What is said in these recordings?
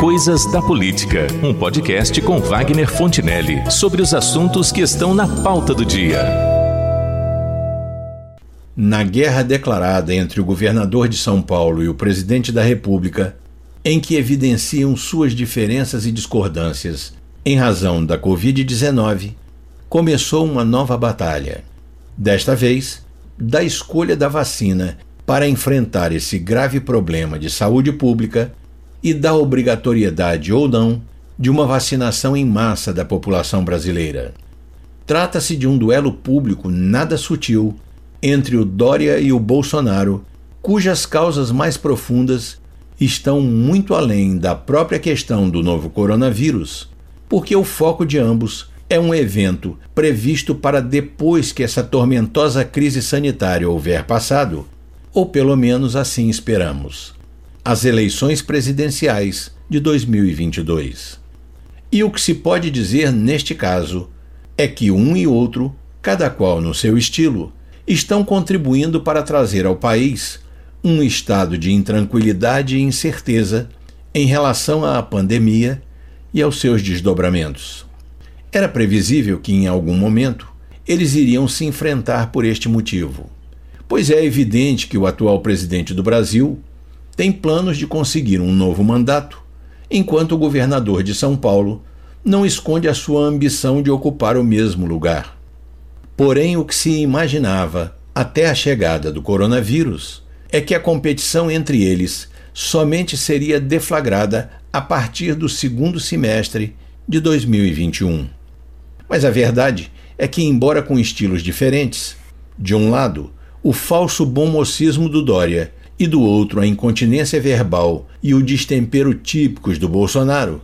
Coisas da Política, um podcast com Wagner Fontinelli sobre os assuntos que estão na pauta do dia. Na guerra declarada entre o governador de São Paulo e o presidente da República, em que evidenciam suas diferenças e discordâncias em razão da Covid-19, começou uma nova batalha. Desta vez, da escolha da vacina para enfrentar esse grave problema de saúde pública e da obrigatoriedade ou não de uma vacinação em massa da população brasileira. Trata-se de um duelo público nada sutil entre o Dória e o Bolsonaro, cujas causas mais profundas estão muito além da própria questão do novo coronavírus, porque o foco de ambos é um evento previsto para depois que essa tormentosa crise sanitária houver passado, ou pelo menos assim esperamos as eleições presidenciais de 2022. E o que se pode dizer neste caso é que um e outro, cada qual no seu estilo, estão contribuindo para trazer ao país um estado de intranquilidade e incerteza em relação à pandemia e aos seus desdobramentos. Era previsível que, em algum momento, eles iriam se enfrentar por este motivo, pois é evidente que o atual presidente do Brasil tem planos de conseguir um novo mandato, enquanto o governador de São Paulo não esconde a sua ambição de ocupar o mesmo lugar. Porém, o que se imaginava até a chegada do coronavírus é que a competição entre eles somente seria deflagrada a partir do segundo semestre de 2021. Mas a verdade é que, embora com estilos diferentes, de um lado, o falso bom mocismo do Dória e do outro a incontinência verbal e o destempero típicos do Bolsonaro,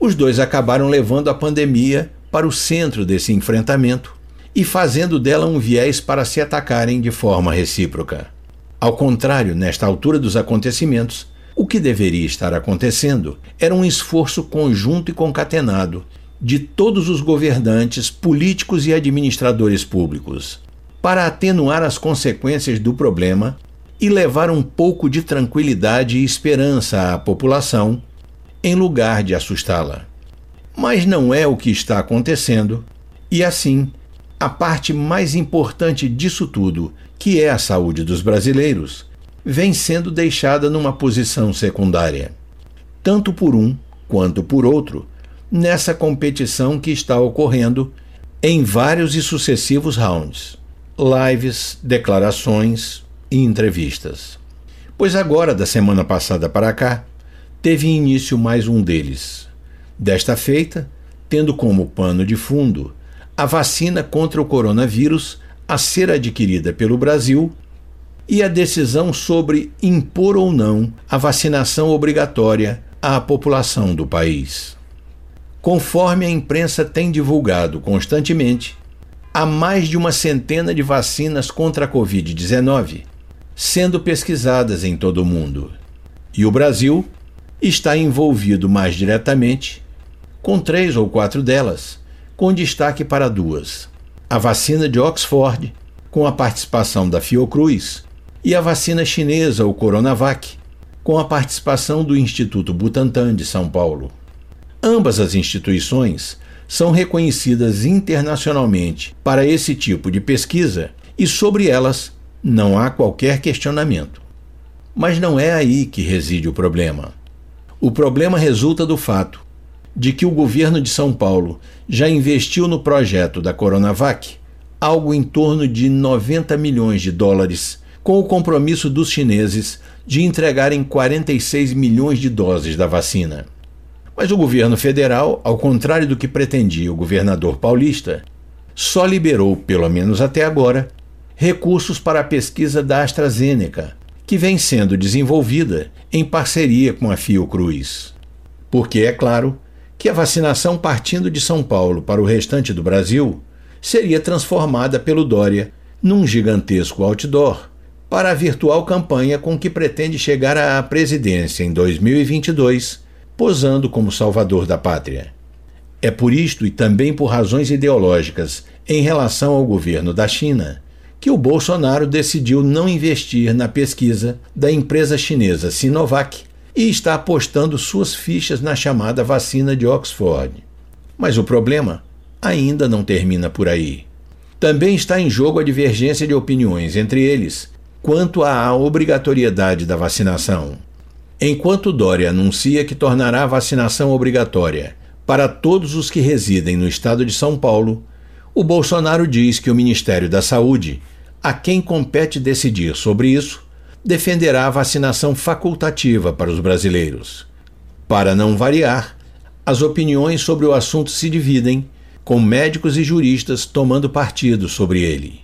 os dois acabaram levando a pandemia para o centro desse enfrentamento e fazendo dela um viés para se atacarem de forma recíproca. Ao contrário, nesta altura dos acontecimentos, o que deveria estar acontecendo era um esforço conjunto e concatenado de todos os governantes, políticos e administradores públicos para atenuar as consequências do problema e levar um pouco de tranquilidade e esperança à população, em lugar de assustá-la. Mas não é o que está acontecendo, e assim, a parte mais importante disso tudo, que é a saúde dos brasileiros, vem sendo deixada numa posição secundária, tanto por um quanto por outro, nessa competição que está ocorrendo em vários e sucessivos rounds. Lives, declarações, e entrevistas. Pois agora, da semana passada para cá, teve início mais um deles. Desta feita, tendo como pano de fundo a vacina contra o coronavírus a ser adquirida pelo Brasil e a decisão sobre impor ou não a vacinação obrigatória à população do país. Conforme a imprensa tem divulgado constantemente, há mais de uma centena de vacinas contra a Covid-19 sendo pesquisadas em todo o mundo. E o Brasil está envolvido mais diretamente com três ou quatro delas, com destaque para duas: a vacina de Oxford, com a participação da Fiocruz, e a vacina chinesa, o Coronavac, com a participação do Instituto Butantan de São Paulo. Ambas as instituições são reconhecidas internacionalmente para esse tipo de pesquisa e sobre elas não há qualquer questionamento. Mas não é aí que reside o problema. O problema resulta do fato de que o governo de São Paulo já investiu no projeto da Coronavac algo em torno de 90 milhões de dólares, com o compromisso dos chineses de entregarem 46 milhões de doses da vacina. Mas o governo federal, ao contrário do que pretendia o governador paulista, só liberou, pelo menos até agora, recursos para a pesquisa da AstraZeneca, que vem sendo desenvolvida em parceria com a Fiocruz. Porque é claro que a vacinação partindo de São Paulo para o restante do Brasil seria transformada pelo Dória num gigantesco outdoor para a virtual campanha com que pretende chegar à presidência em 2022, posando como salvador da pátria. É por isto e também por razões ideológicas em relação ao governo da China que o Bolsonaro decidiu não investir na pesquisa da empresa chinesa Sinovac e está apostando suas fichas na chamada vacina de Oxford. Mas o problema ainda não termina por aí. Também está em jogo a divergência de opiniões entre eles quanto à obrigatoriedade da vacinação. Enquanto Dória anuncia que tornará a vacinação obrigatória para todos os que residem no estado de São Paulo, o Bolsonaro diz que o Ministério da Saúde, a quem compete decidir sobre isso, defenderá a vacinação facultativa para os brasileiros. Para não variar, as opiniões sobre o assunto se dividem, com médicos e juristas tomando partido sobre ele.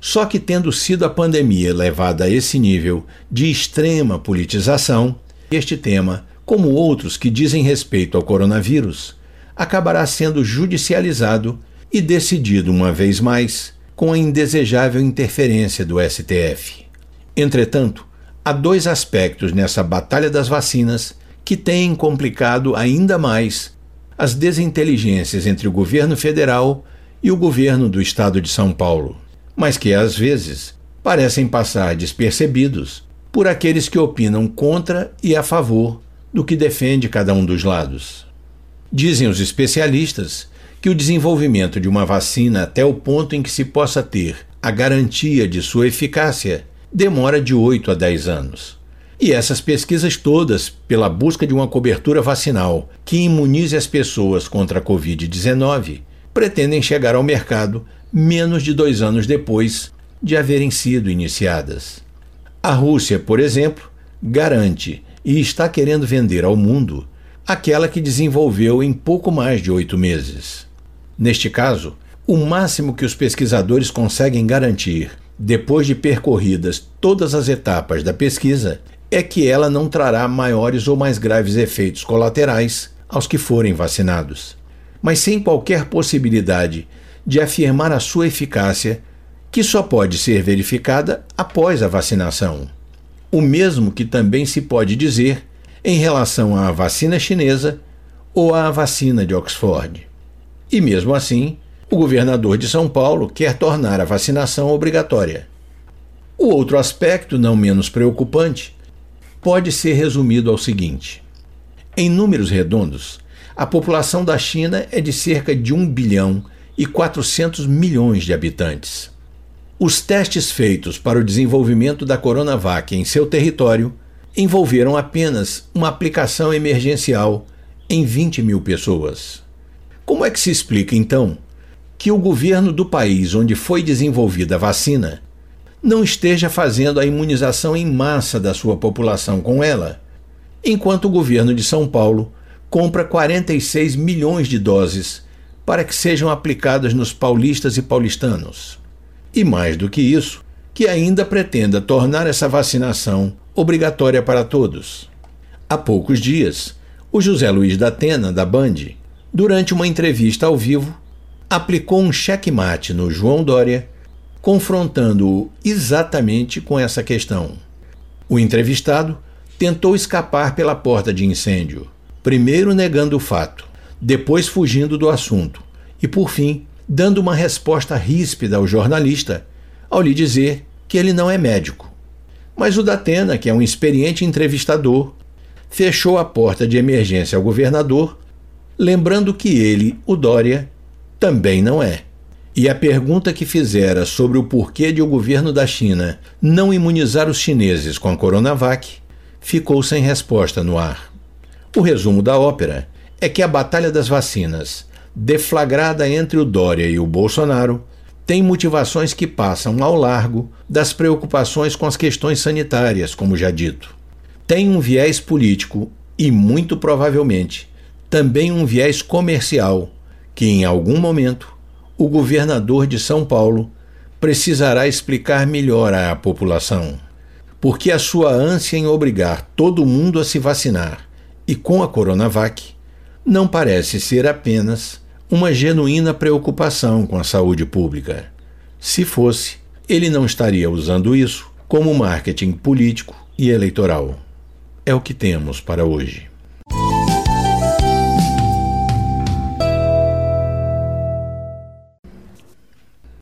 Só que, tendo sido a pandemia levada a esse nível de extrema politização, este tema, como outros que dizem respeito ao coronavírus, acabará sendo judicializado e decidido uma vez mais com a indesejável interferência do STF. Entretanto, há dois aspectos nessa batalha das vacinas que têm complicado ainda mais as desinteligências entre o governo federal e o governo do estado de São Paulo, mas que às vezes parecem passar despercebidos por aqueles que opinam contra e a favor do que defende cada um dos lados. Dizem os especialistas que o desenvolvimento de uma vacina até o ponto em que se possa ter a garantia de sua eficácia demora de 8 a 10 anos. E essas pesquisas todas, pela busca de uma cobertura vacinal que imunize as pessoas contra a Covid-19, pretendem chegar ao mercado menos de dois anos depois de haverem sido iniciadas. A Rússia, por exemplo, garante e está querendo vender ao mundo aquela que desenvolveu em pouco mais de oito meses. Neste caso, o máximo que os pesquisadores conseguem garantir depois de percorridas todas as etapas da pesquisa, é que ela não trará maiores ou mais graves efeitos colaterais aos que forem vacinados, mas sem qualquer possibilidade de afirmar a sua eficácia, que só pode ser verificada após a vacinação. O mesmo que também se pode dizer em relação à vacina chinesa ou à vacina de Oxford. E mesmo assim, o governador de São Paulo quer tornar a vacinação obrigatória. O outro aspecto, não menos preocupante, pode ser resumido ao seguinte: em números redondos, a população da China é de cerca de 1 bilhão e 400 milhões de habitantes. Os testes feitos para o desenvolvimento da Coronavac em seu território envolveram apenas uma aplicação emergencial em 20 mil pessoas. Como é que se explica, então, que o governo do país onde foi desenvolvida a vacina não esteja fazendo a imunização em massa da sua população com ela, enquanto o governo de São Paulo compra 46 milhões de doses para que sejam aplicadas nos paulistas e paulistanos. E mais do que isso, que ainda pretenda tornar essa vacinação obrigatória para todos. Há poucos dias, o José Luiz da Atena, da Band, durante uma entrevista ao vivo, aplicou um checkmate no João Dória, confrontando-o exatamente com essa questão. O entrevistado tentou escapar pela porta de incêndio, primeiro negando o fato, depois fugindo do assunto e, por fim, dando uma resposta ríspida ao jornalista ao lhe dizer que ele não é médico. Mas o Datena, que é um experiente entrevistador, fechou a porta de emergência ao governador, lembrando que ele, o Dória, também não é. E a pergunta que fizera sobre o porquê de o governo da China não imunizar os chineses com a Coronavac ficou sem resposta no ar. O resumo da ópera é que a batalha das vacinas, deflagrada entre o Dória e o Bolsonaro, tem motivações que passam ao largo das preocupações com as questões sanitárias, como já dito. Tem um viés político e, muito provavelmente, também um viés comercial que, em algum momento, o governador de São Paulo precisará explicar melhor à população. Porque a sua ânsia em obrigar todo mundo a se vacinar e com a Coronavac não parece ser apenas uma genuína preocupação com a saúde pública. Se fosse, ele não estaria usando isso como marketing político e eleitoral. É o que temos para hoje.